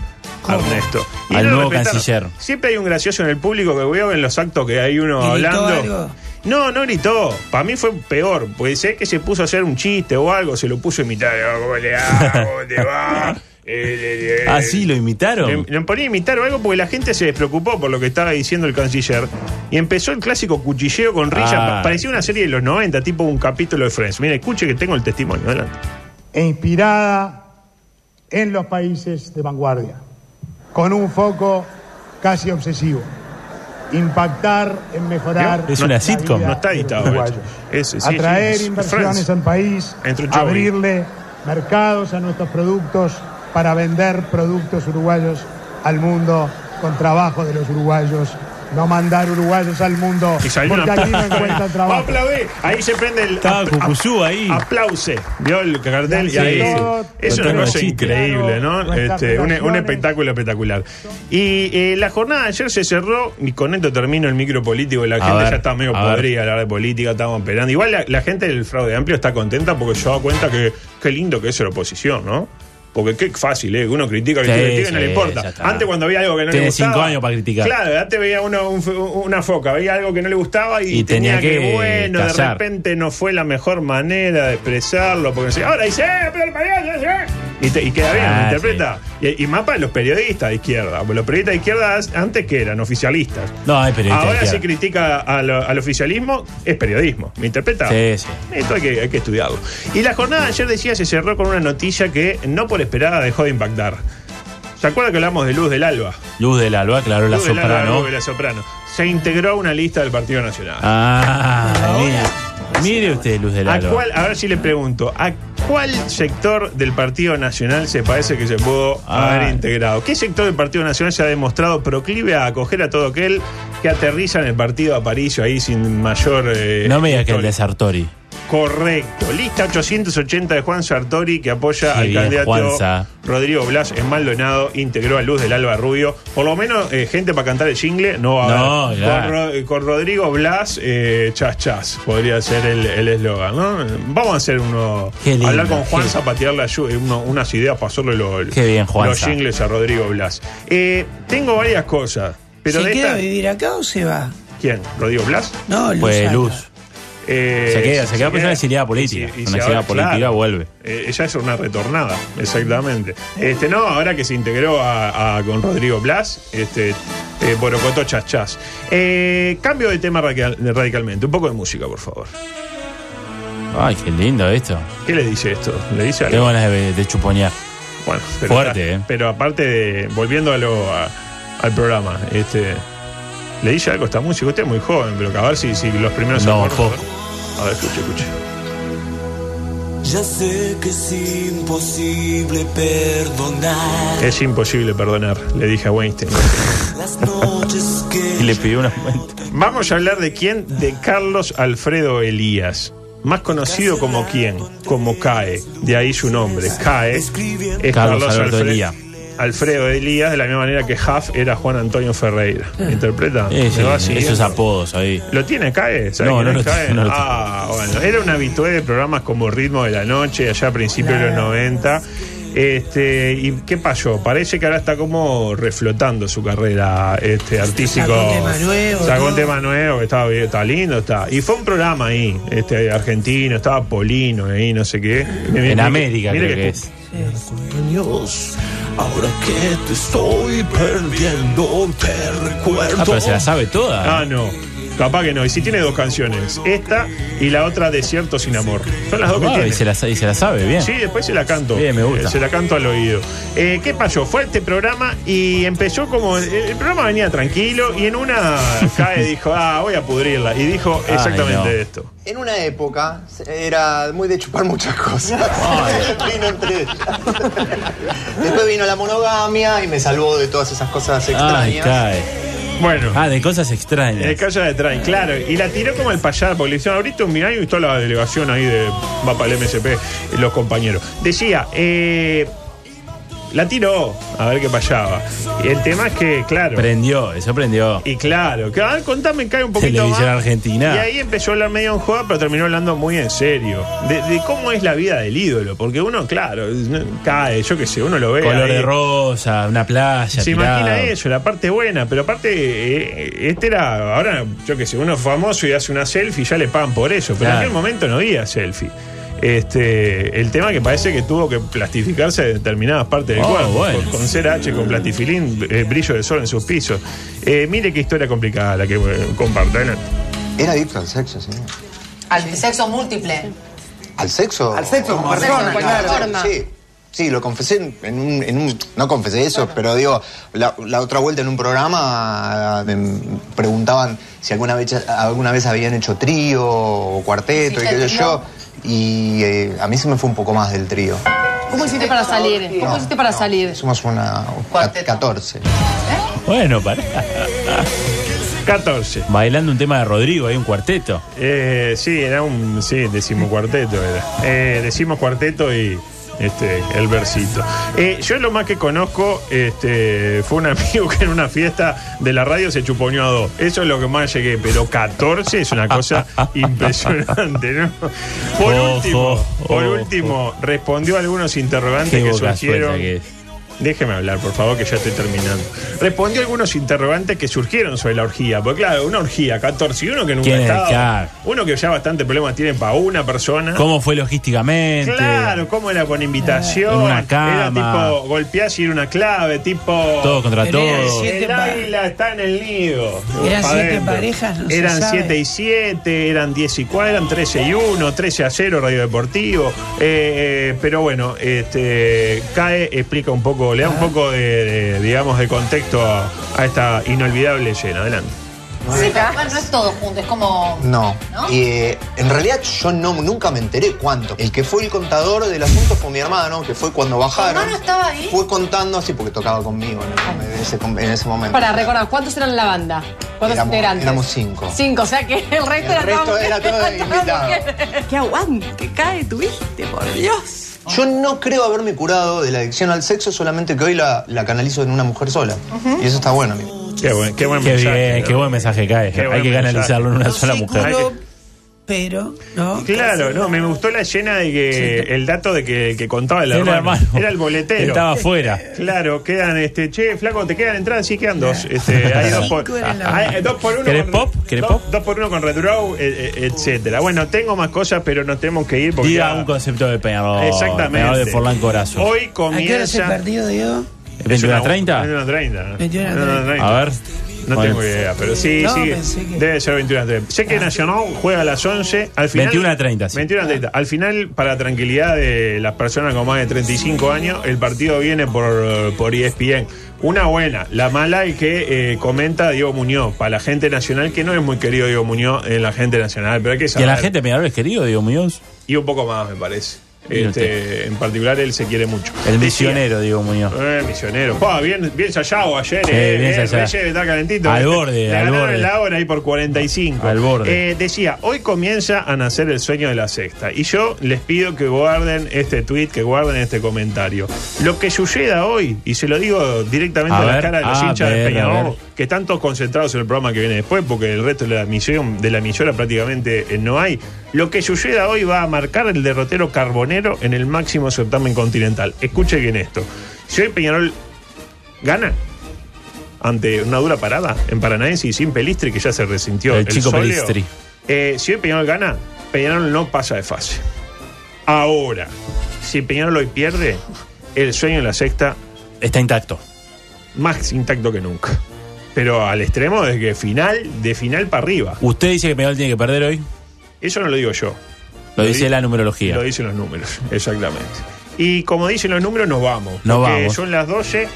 [SPEAKER 1] a Ernesto. Y
[SPEAKER 3] Al
[SPEAKER 1] no lo
[SPEAKER 3] nuevo
[SPEAKER 1] respetaron.
[SPEAKER 3] canciller.
[SPEAKER 1] Siempre hay un gracioso en el público que veo en los actos que hay uno
[SPEAKER 2] ¿Gritó
[SPEAKER 1] hablando.
[SPEAKER 2] algo?
[SPEAKER 1] No, no gritó. Para mí fue peor. Puede ser que se puso a hacer un chiste o algo, se lo puso a imitar. "Oh, ¿Cómo le hago? ¿Cómo te va? Eh, eh, eh".
[SPEAKER 3] Ah, sí, lo imitaron.
[SPEAKER 1] Le ponía a imitar o algo porque la gente se despreocupó por lo que estaba diciendo el canciller. Y empezó el clásico cuchilleo con risa.
[SPEAKER 3] Ah.
[SPEAKER 1] Pa- Parecía una serie de los 90, tipo un capítulo de Friends. Mire, escuche que tengo el testimonio. Adelante.
[SPEAKER 11] e inspirada en los países de vanguardia, con un foco casi obsesivo. Impactar en mejorar.
[SPEAKER 3] Es una sitcom.
[SPEAKER 1] No está editado,
[SPEAKER 11] uruguayos.
[SPEAKER 1] Es- sí,
[SPEAKER 11] Atraer
[SPEAKER 1] sí, es
[SPEAKER 11] inversiones al país,
[SPEAKER 1] Entre
[SPEAKER 11] abrirle mercados a nuestros productos para vender productos uruguayos al mundo con trabajo de los uruguayos. No mandar uruguayos al mundo
[SPEAKER 1] Y
[SPEAKER 11] porque
[SPEAKER 1] una
[SPEAKER 11] aquí no encuentran trabajo.
[SPEAKER 1] Aplaudí. Ahí se prende el.
[SPEAKER 3] Estaba Cucuzú ahí.
[SPEAKER 1] Aplause. Vio el cartel y ahí.
[SPEAKER 11] sí.
[SPEAKER 1] Es una cosa increíble, ¿no? Este, un, espectáculo espectacular. Y eh, la jornada de ayer se cerró, y con esto termino el micro político. La
[SPEAKER 3] A
[SPEAKER 1] gente
[SPEAKER 3] ver,
[SPEAKER 1] ya está medio podrida a hablar de política, estamos esperando. Igual la, la gente del fraude amplio está contenta porque se da cuenta que qué lindo que es la oposición, ¿no? Porque qué fácil, ¿eh? Uno critica,
[SPEAKER 3] Sí,
[SPEAKER 1] critica, critica y no
[SPEAKER 3] sí,
[SPEAKER 1] le importa. Antes cuando había algo que no
[SPEAKER 3] Tiene
[SPEAKER 1] le gustaba.
[SPEAKER 3] cinco años para criticar.
[SPEAKER 1] Claro, antes veía uno, un- una foca, veía algo que no le gustaba y,
[SPEAKER 3] Y
[SPEAKER 1] tenía,
[SPEAKER 3] tenía
[SPEAKER 1] que,
[SPEAKER 3] que
[SPEAKER 1] bueno, de
[SPEAKER 3] callar.
[SPEAKER 1] repente no fue la mejor manera de expresarlo, porque decía, ahora dice, ¡eh, pero el payaso, eh". Y, te- y queda bien,
[SPEAKER 3] Ah,
[SPEAKER 1] ¿me interpreta? Y, y mapa de los periodistas de izquierda, los periodistas de izquierda antes que eran oficialistas.
[SPEAKER 3] No, hay periodistas.
[SPEAKER 1] Ahora si critica a lo- al oficialismo, es periodismo, ¿me interpreta?
[SPEAKER 3] Sí, sí.
[SPEAKER 1] Esto hay que, hay que estudiarlo. Y la jornada de ayer decía se cerró con una noticia que no por esperada dejó de impactar. ¿Se acuerda que hablamos de Luz del Alba?
[SPEAKER 3] Luz del Alba, claro, la
[SPEAKER 1] Alba,
[SPEAKER 3] soprano.
[SPEAKER 1] Luz de la Soprano. Se integró a una lista del Partido Nacional.
[SPEAKER 3] Ah, mire, mire usted, Luz del
[SPEAKER 1] ¿A
[SPEAKER 3] Alba.
[SPEAKER 1] cuál, a ver si le pregunto, ¿a cuál sector del Partido Nacional se parece que se pudo
[SPEAKER 3] Ah.
[SPEAKER 1] haber integrado? ¿Qué sector del Partido Nacional se ha demostrado proclive a acoger a todo aquel que aterriza en el partido Aparicio ahí sin mayor... eh,
[SPEAKER 3] No me diga que el de Sartori.
[SPEAKER 1] Correcto. Lista 880 de Juan Sartori que apoya
[SPEAKER 3] Qué
[SPEAKER 1] al
[SPEAKER 3] bien,
[SPEAKER 1] candidato
[SPEAKER 3] Juanza.
[SPEAKER 1] Rodrigo Blas en Maldonado. Integró a Luz del Alba Rubio. Por lo menos eh, gente para cantar el jingle no va a
[SPEAKER 3] No,
[SPEAKER 1] haber. Con, Ro- con Rodrigo Blas, eh, chas chas, podría ser el el eslogan, ¿no? Vamos a hacer uno.
[SPEAKER 3] Qué lindo,
[SPEAKER 1] hablar con Juan ayu- uno- unas ideas para hacerle lo-
[SPEAKER 3] Qué bien, Juanza.
[SPEAKER 1] los jingles a Rodrigo Blas. Eh, tengo varias cosas. Pero
[SPEAKER 2] ¿Se
[SPEAKER 1] de
[SPEAKER 2] queda
[SPEAKER 1] esta-
[SPEAKER 2] a vivir acá o se va?
[SPEAKER 1] ¿Quién? ¿Rodrigo Blas?
[SPEAKER 2] No, Luz
[SPEAKER 3] Pues
[SPEAKER 2] Alba.
[SPEAKER 3] Luz.
[SPEAKER 1] Eh,
[SPEAKER 3] Se queda- se queda por una exiliada política.
[SPEAKER 1] y
[SPEAKER 3] Una
[SPEAKER 1] ahora-
[SPEAKER 3] política vuelve.
[SPEAKER 1] Eh, ella es una retornada, exactamente. Este, no, ahora que se integró a, a- con Rodrigo Blas, este, eh, Borocotó Chas Chas. Eh, cambio de tema radical- radicalmente, un poco de música, por favor.
[SPEAKER 3] Ay, qué lindo esto.
[SPEAKER 1] ¿Qué le dice esto? ¿Le dice algo?
[SPEAKER 3] Tengo ganas de, de chuponear.
[SPEAKER 1] Bueno, pero,
[SPEAKER 3] Fuerte, ¿eh?
[SPEAKER 1] pero aparte de, volviendo a lo, a- al programa, este, le dice algo a esta música. Usted es muy joven, pero que a ver si, si los primeros
[SPEAKER 3] No,
[SPEAKER 1] acordes-
[SPEAKER 3] poco.
[SPEAKER 1] A ver, escuche, escuche.
[SPEAKER 12] Ya sé que es imposible perdonar
[SPEAKER 1] Es imposible perdonar, le dije a Weinstein.
[SPEAKER 12] las noches que
[SPEAKER 3] Y le pidió una cuenta.
[SPEAKER 1] Vamos a hablar de quién, de Carlos Alfredo Elías. Más conocido como quién, como CAE, de ahí su nombre. CAE es
[SPEAKER 3] Carlos Alberto
[SPEAKER 1] Alfre-
[SPEAKER 3] Elías.
[SPEAKER 1] Alfredo Elías, de la misma manera que Huff era Juan Antonio Ferreira. ¿Interpreta?
[SPEAKER 3] Sí,
[SPEAKER 1] ¿Me va siguiendo?
[SPEAKER 3] esos apodos ahí.
[SPEAKER 1] ¿Lo tiene CAE? ¿Sabe
[SPEAKER 3] No, no
[SPEAKER 1] es
[SPEAKER 3] lo
[SPEAKER 1] CAE?
[SPEAKER 3] tiene, no lo
[SPEAKER 1] ah, bueno. Era un habitué de programas como Ritmo de la Noche, allá a principios de los 90. Este, ¿Y qué pasó? Parece que ahora está como reflotando su carrera este, artístico.
[SPEAKER 2] Sacó un tema nuevo,
[SPEAKER 1] Sacó un
[SPEAKER 2] ¿no?
[SPEAKER 1] tema nuevo, que estaba bien, está lindo, está. Y fue un programa ahí, este, argentino, estaba Polino ahí, no sé qué.
[SPEAKER 3] En América creo que es.
[SPEAKER 12] Dios, ahora que te estoy perdiendo, te recuerdo.
[SPEAKER 3] Ah, pero se la sabe toda.
[SPEAKER 1] Ah, no. Capaz que no. Y si tiene dos canciones. Esta y la otra Desierto sin amor. Son las dos que
[SPEAKER 3] Ah,
[SPEAKER 1] tiene.
[SPEAKER 3] y, se la, y se la sabe bien.
[SPEAKER 1] Sí, después se la canto.
[SPEAKER 3] Bien, me gusta.
[SPEAKER 1] Eh, se la canto al oído. Eh, ¿Qué pasó? Fue este programa y empezó como. El, el programa venía tranquilo y en una cae dijo, ah, voy a pudrirla. Y dijo
[SPEAKER 3] Ay,
[SPEAKER 1] exactamente
[SPEAKER 3] no.
[SPEAKER 1] esto.
[SPEAKER 13] En una época era muy de chupar muchas cosas. vino entre ellas. Después vino la monogamia y me salvó de todas esas cosas
[SPEAKER 3] Ay,
[SPEAKER 13] extrañas.
[SPEAKER 3] cae.
[SPEAKER 1] Bueno.
[SPEAKER 3] Ah, de cosas extrañas.
[SPEAKER 1] De Train, claro. Y la tiró como el payar, porque le hicieron ahorita un y toda la delegación ahí de va para el MSP, los compañeros. Decía, eh, la tiró a ver qué pasaba. Y el tema es que, claro.
[SPEAKER 3] Prendió, eso prendió.
[SPEAKER 1] Y claro, que, a ver, contame, cae un poquito
[SPEAKER 3] Televisión
[SPEAKER 1] más.
[SPEAKER 3] Argentina.
[SPEAKER 1] Y ahí empezó a hablar medio en joda, pero terminó hablando muy en serio. De, de cómo es la vida del ídolo. Porque uno, claro, cae, yo qué sé, uno lo ve.
[SPEAKER 3] Color
[SPEAKER 1] ahí.
[SPEAKER 3] de rosa, una playa.
[SPEAKER 1] Se
[SPEAKER 3] tirado.
[SPEAKER 1] imagina eso, la parte buena, pero aparte, eh, este era, ahora, yo que sé, uno es famoso y hace una selfie y ya le pagan por eso, pero en aquel momento no había selfie. Este, el tema que parece que tuvo que plastificarse de determinadas partes del
[SPEAKER 3] Oh,
[SPEAKER 1] cuerpo,
[SPEAKER 3] bueno.
[SPEAKER 1] con, con CRH, con plastifilín, eh, brillo de sol en sus pisos. Eh, mire qué historia complicada la que eh, adelante.
[SPEAKER 13] Era adicto al sexo, sí.
[SPEAKER 14] Al sexo múltiple.
[SPEAKER 13] ¿Al sexo?
[SPEAKER 14] Al sexo como persona,
[SPEAKER 13] sexo,
[SPEAKER 14] claro.
[SPEAKER 13] Sí. Sí, lo confesé en- un, en un- No confesé eso, pero digo, la, la otra vuelta en un programa eh, me preguntaban si alguna vez, alguna vez habían hecho trío o cuarteto y
[SPEAKER 14] ¿Hiciste
[SPEAKER 13] qué sé yo. Y eh, a mí se me fue un poco más del trío.
[SPEAKER 15] ¿Cómo hiciste para salir? ¿Cómo hiciste para salir?
[SPEAKER 13] Somos una. ca- 14.
[SPEAKER 3] Bueno, para.
[SPEAKER 1] 14.
[SPEAKER 3] Bailando un tema de Rodrigo, hay un cuarteto.
[SPEAKER 1] Eh, sí, era un sí, decimocuarteto era. Eh, decimos cuarteto y este el versito. Eh, yo lo más que conozco este, fue un amigo que en una fiesta de la radio se chuponeó a dos. Eso es lo que más llegué, pero 14 es una cosa impresionante, ¿no? Por
[SPEAKER 3] Ojo,
[SPEAKER 1] último, por
[SPEAKER 3] ojo.
[SPEAKER 1] último, respondió a algunos interrogantes
[SPEAKER 3] Qué
[SPEAKER 1] que surgieron.
[SPEAKER 3] que.
[SPEAKER 1] Déjeme hablar, por favor, que ya estoy terminando. Respondió a algunos interrogantes que surgieron sobre la orgía. Porque, claro, una orgía, 14, y uno que nunca
[SPEAKER 3] ¿Quién
[SPEAKER 1] ha
[SPEAKER 3] es?
[SPEAKER 1] estado.
[SPEAKER 3] Claro.
[SPEAKER 1] Uno que ya bastante problemas tiene para una persona.
[SPEAKER 3] ¿Cómo fue logísticamente?
[SPEAKER 1] Claro, cómo era con invitación.
[SPEAKER 3] En una
[SPEAKER 1] Era
[SPEAKER 3] cama.
[SPEAKER 1] tipo, golpeás y era una clave, tipo.
[SPEAKER 3] Todo contra todo.
[SPEAKER 1] El águila está en el nido.
[SPEAKER 2] Eran siete
[SPEAKER 1] dentro.
[SPEAKER 2] parejas, no se
[SPEAKER 1] Eran
[SPEAKER 2] sabe.
[SPEAKER 1] 7 y 7, eran 10 y 4, eran 13 y 1, 13 a 0, Radio Deportivo. Eh, pero bueno, este CAE explica un poco, le da un poco de, de, digamos, de contexto a, a esta inolvidable escena. Adelante.
[SPEAKER 14] Sí, pero igual no es todo junto, es como.
[SPEAKER 13] No.
[SPEAKER 14] ¿No?
[SPEAKER 13] Y, eh, en realidad yo no, nunca me enteré cuánto. El que fue el contador del asunto fue mi hermano, que fue cuando bajaron.
[SPEAKER 14] hermano estaba ahí?
[SPEAKER 13] Fue contando así porque tocaba conmigo en, en ese, en ese momento.
[SPEAKER 15] Para recordar, ¿cuántos eran en la banda? ¿Cuántos
[SPEAKER 13] Éramos-
[SPEAKER 15] integrantes?
[SPEAKER 13] éramos cinco.
[SPEAKER 15] Cinco, o sea que el resto
[SPEAKER 13] El
[SPEAKER 15] era
[SPEAKER 13] resto
[SPEAKER 15] todo-
[SPEAKER 13] era todo invitado.
[SPEAKER 15] ¡Qué aguante! ¡Qué cae tuviste, por Dios!
[SPEAKER 13] Yo no creo haberme curado de la adicción al sexo, solamente que hoy la, la canalizo en una mujer sola. Y eso está bueno, amigo.
[SPEAKER 1] Qué buen, qué buen
[SPEAKER 3] Qué
[SPEAKER 1] mensaje.
[SPEAKER 3] bien,
[SPEAKER 1] ¿no?
[SPEAKER 3] qué buen mensaje cae.
[SPEAKER 1] Qué
[SPEAKER 3] Hay
[SPEAKER 1] buen
[SPEAKER 3] que canalizarlo en una sola mujer.
[SPEAKER 2] Pero, ¿no?
[SPEAKER 1] Claro, no, me gustó la escena de que el dato de que contaba el
[SPEAKER 3] Era
[SPEAKER 1] hermano,
[SPEAKER 3] hermano.
[SPEAKER 1] era el boletero.
[SPEAKER 3] Estaba afuera.
[SPEAKER 1] Claro, quedan, este, che, flaco, te quedan entradas, sí quedan dos. Este, hay dos por, hay dos por uno.
[SPEAKER 3] ¿Querés
[SPEAKER 1] con-
[SPEAKER 3] pop? ¿Querés
[SPEAKER 1] dos,
[SPEAKER 3] pop?
[SPEAKER 1] dos por uno con Redraw, eh, eh, etcétera. Bueno, tengo más cosas, pero nos tenemos que ir porque.
[SPEAKER 3] Diga
[SPEAKER 1] ya-
[SPEAKER 3] un concepto de perro.
[SPEAKER 1] Exactamente.
[SPEAKER 3] Perro de Forlán Corazo.
[SPEAKER 1] Hoy
[SPEAKER 2] ¿A qué hora es el
[SPEAKER 1] comienza.
[SPEAKER 2] partido, Diego?
[SPEAKER 3] ¿21 a 30?
[SPEAKER 1] 21 a 30.
[SPEAKER 2] 21 a
[SPEAKER 1] 21 a 30.
[SPEAKER 3] A ver.
[SPEAKER 1] No tengo idea, pero sí,
[SPEAKER 2] No,
[SPEAKER 1] sí.
[SPEAKER 2] que-
[SPEAKER 1] Debe ser 21 a 30. Sé que Nacional juega a las 11. Al final,
[SPEAKER 3] 21 a 30, sí.
[SPEAKER 1] 21 a 30. Al final, para tranquilidad de las personas con más de 35 años, el partido viene por, por ESPN. Una buena, la mala es que eh, comenta Diego Muñoz, para la gente nacional, que no es muy querido Diego Muñoz en la gente nacional, pero hay que
[SPEAKER 3] Que
[SPEAKER 1] saber.
[SPEAKER 3] la gente Peñarol es querido, Diego Muñoz.
[SPEAKER 1] Y un poco más, me parece. Este, en particular, él se quiere mucho.
[SPEAKER 3] El misionero, Diego Muñoz.
[SPEAKER 1] eh, misionero. Bien, bien ayer,
[SPEAKER 3] Sí,
[SPEAKER 1] eh,
[SPEAKER 3] bien
[SPEAKER 1] eh. Reyes está calentito.
[SPEAKER 3] Al borde,
[SPEAKER 1] le
[SPEAKER 3] al borde.
[SPEAKER 1] la hora ahí por 45.
[SPEAKER 3] Al borde.
[SPEAKER 1] Eh, decía, hoy comienza a nacer el sueño de la sexta. Y yo les pido que guarden este tweet, que guarden este comentario. Lo que suceda hoy, y se lo digo directamente
[SPEAKER 3] A
[SPEAKER 1] a, la cara de los
[SPEAKER 3] a
[SPEAKER 1] hinchas de
[SPEAKER 3] ver,
[SPEAKER 1] Peñarol, que están todos concentrados en el programa que viene después, porque el resto de la misión de la emisora prácticamente eh, no hay. Lo que suceda hoy va a marcar el derrotero carbonero en el máximo certamen continental. Escuche bien esto. Si hoy Peñarol gana ante una dura parada en Paranaense y sin Pelistri, que ya se resintió
[SPEAKER 3] El chico Pelistri.
[SPEAKER 1] eh, si hoy Peñarol gana, Peñarol no pasa de fase. Ahora, si Peñarol hoy pierde, el sueño en la sexta
[SPEAKER 3] Está intacto.
[SPEAKER 1] más intacto que nunca. Pero al extremo de que final, de final para arriba.
[SPEAKER 3] ¿Usted dice que Peñarol tiene que perder hoy?
[SPEAKER 1] Eso no lo digo yo.
[SPEAKER 3] Lo dice
[SPEAKER 1] di-
[SPEAKER 3] la numerología.
[SPEAKER 1] Lo dicen los números, exactamente. Y como dicen los números, nos vamos.
[SPEAKER 3] Nos
[SPEAKER 1] porque
[SPEAKER 3] vamos.
[SPEAKER 1] Son las 12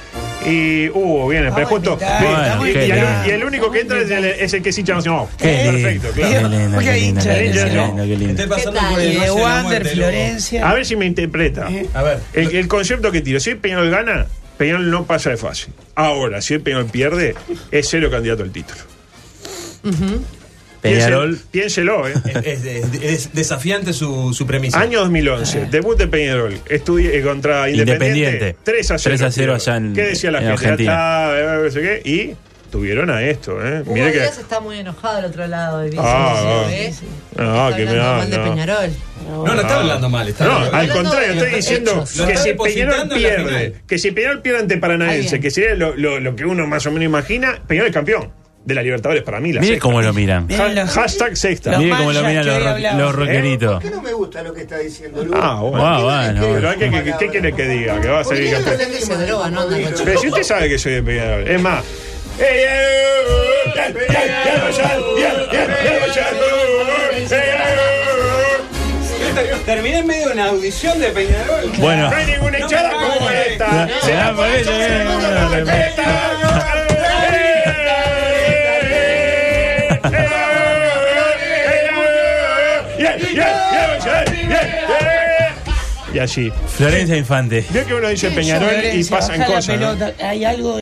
[SPEAKER 1] y. Uh, bien, pero justo. y, y el, el único que entra es el, es el que es hincha nacional. Perfecto,
[SPEAKER 3] Qué
[SPEAKER 1] claro.
[SPEAKER 3] qué
[SPEAKER 12] pasando por el
[SPEAKER 2] Wander, Florencia.
[SPEAKER 1] A ver si me interpreta.
[SPEAKER 12] A ver.
[SPEAKER 1] El, el concepto que tiro, si Peñarol gana, Peñarol no pasa de fase. Ahora, si Peñarol pierde, es cero candidato al título.
[SPEAKER 3] Peñarol.
[SPEAKER 1] Piénselo, ¿eh?
[SPEAKER 12] Es, es- es desafiante su, su premisa.
[SPEAKER 1] Año 2011, debut de Peñarol, estudie, eh, contra Independiente,
[SPEAKER 3] Independiente.
[SPEAKER 1] 3 a 0.
[SPEAKER 3] 3 a 0 allá en-
[SPEAKER 1] ¿Qué decía la
[SPEAKER 3] en
[SPEAKER 1] gente?
[SPEAKER 3] Argentina.
[SPEAKER 1] Ah, está, eh, no sé qué, y tuvieron a esto, ¿eh?
[SPEAKER 14] Hugo
[SPEAKER 1] que.
[SPEAKER 14] Díaz está muy enojado del otro lado. dice,
[SPEAKER 1] Ah,
[SPEAKER 14] sí, ¿ves?
[SPEAKER 1] ah,
[SPEAKER 14] Está
[SPEAKER 1] que me
[SPEAKER 14] mal de
[SPEAKER 1] no.
[SPEAKER 14] Peñarol.
[SPEAKER 12] No, no está hablando mal. Está
[SPEAKER 1] No,
[SPEAKER 12] hablando-
[SPEAKER 1] al contrario,
[SPEAKER 14] de
[SPEAKER 1] estoy diciendo que si Peñarol pierde, que si Peñarol pierde ante Paranaense, que sería lo, lo- lo que uno más o menos imagina, Peñarol es campeón de la Libertadores para mí. La
[SPEAKER 3] Mire
[SPEAKER 1] sexta.
[SPEAKER 3] cómo lo miran.
[SPEAKER 1] Hashtag sexta.
[SPEAKER 2] Los
[SPEAKER 3] Mire cómo lo
[SPEAKER 2] manchas
[SPEAKER 3] miran
[SPEAKER 2] que
[SPEAKER 3] los,
[SPEAKER 2] hoy
[SPEAKER 3] ro-
[SPEAKER 2] hablamos.
[SPEAKER 3] los rockeritos.
[SPEAKER 16] ¿Qué no me gusta lo que está diciendo Lu?
[SPEAKER 1] Ah, bueno.
[SPEAKER 3] Ah, bueno.
[SPEAKER 1] Pero hay que- que- ¿qué quiere que diga? Que va a salir campeón.
[SPEAKER 14] Usted que se droga, no anda con
[SPEAKER 1] Pero si usted sabe que soy de Peñarol, es más. ¡Ey, ey, ey, ey, ey, ey, ey, ey, ey, ey,
[SPEAKER 12] Terminé en medio de una audición de Peñarol.
[SPEAKER 3] Bueno.
[SPEAKER 1] No hay ninguna hinchada como esta.
[SPEAKER 3] Se da por eso, eh,
[SPEAKER 1] Y allí.
[SPEAKER 3] Florencia Infante.
[SPEAKER 1] Vio que uno dice Peñarol y pasan cosas. ¿no?
[SPEAKER 2] pelota. Hay algo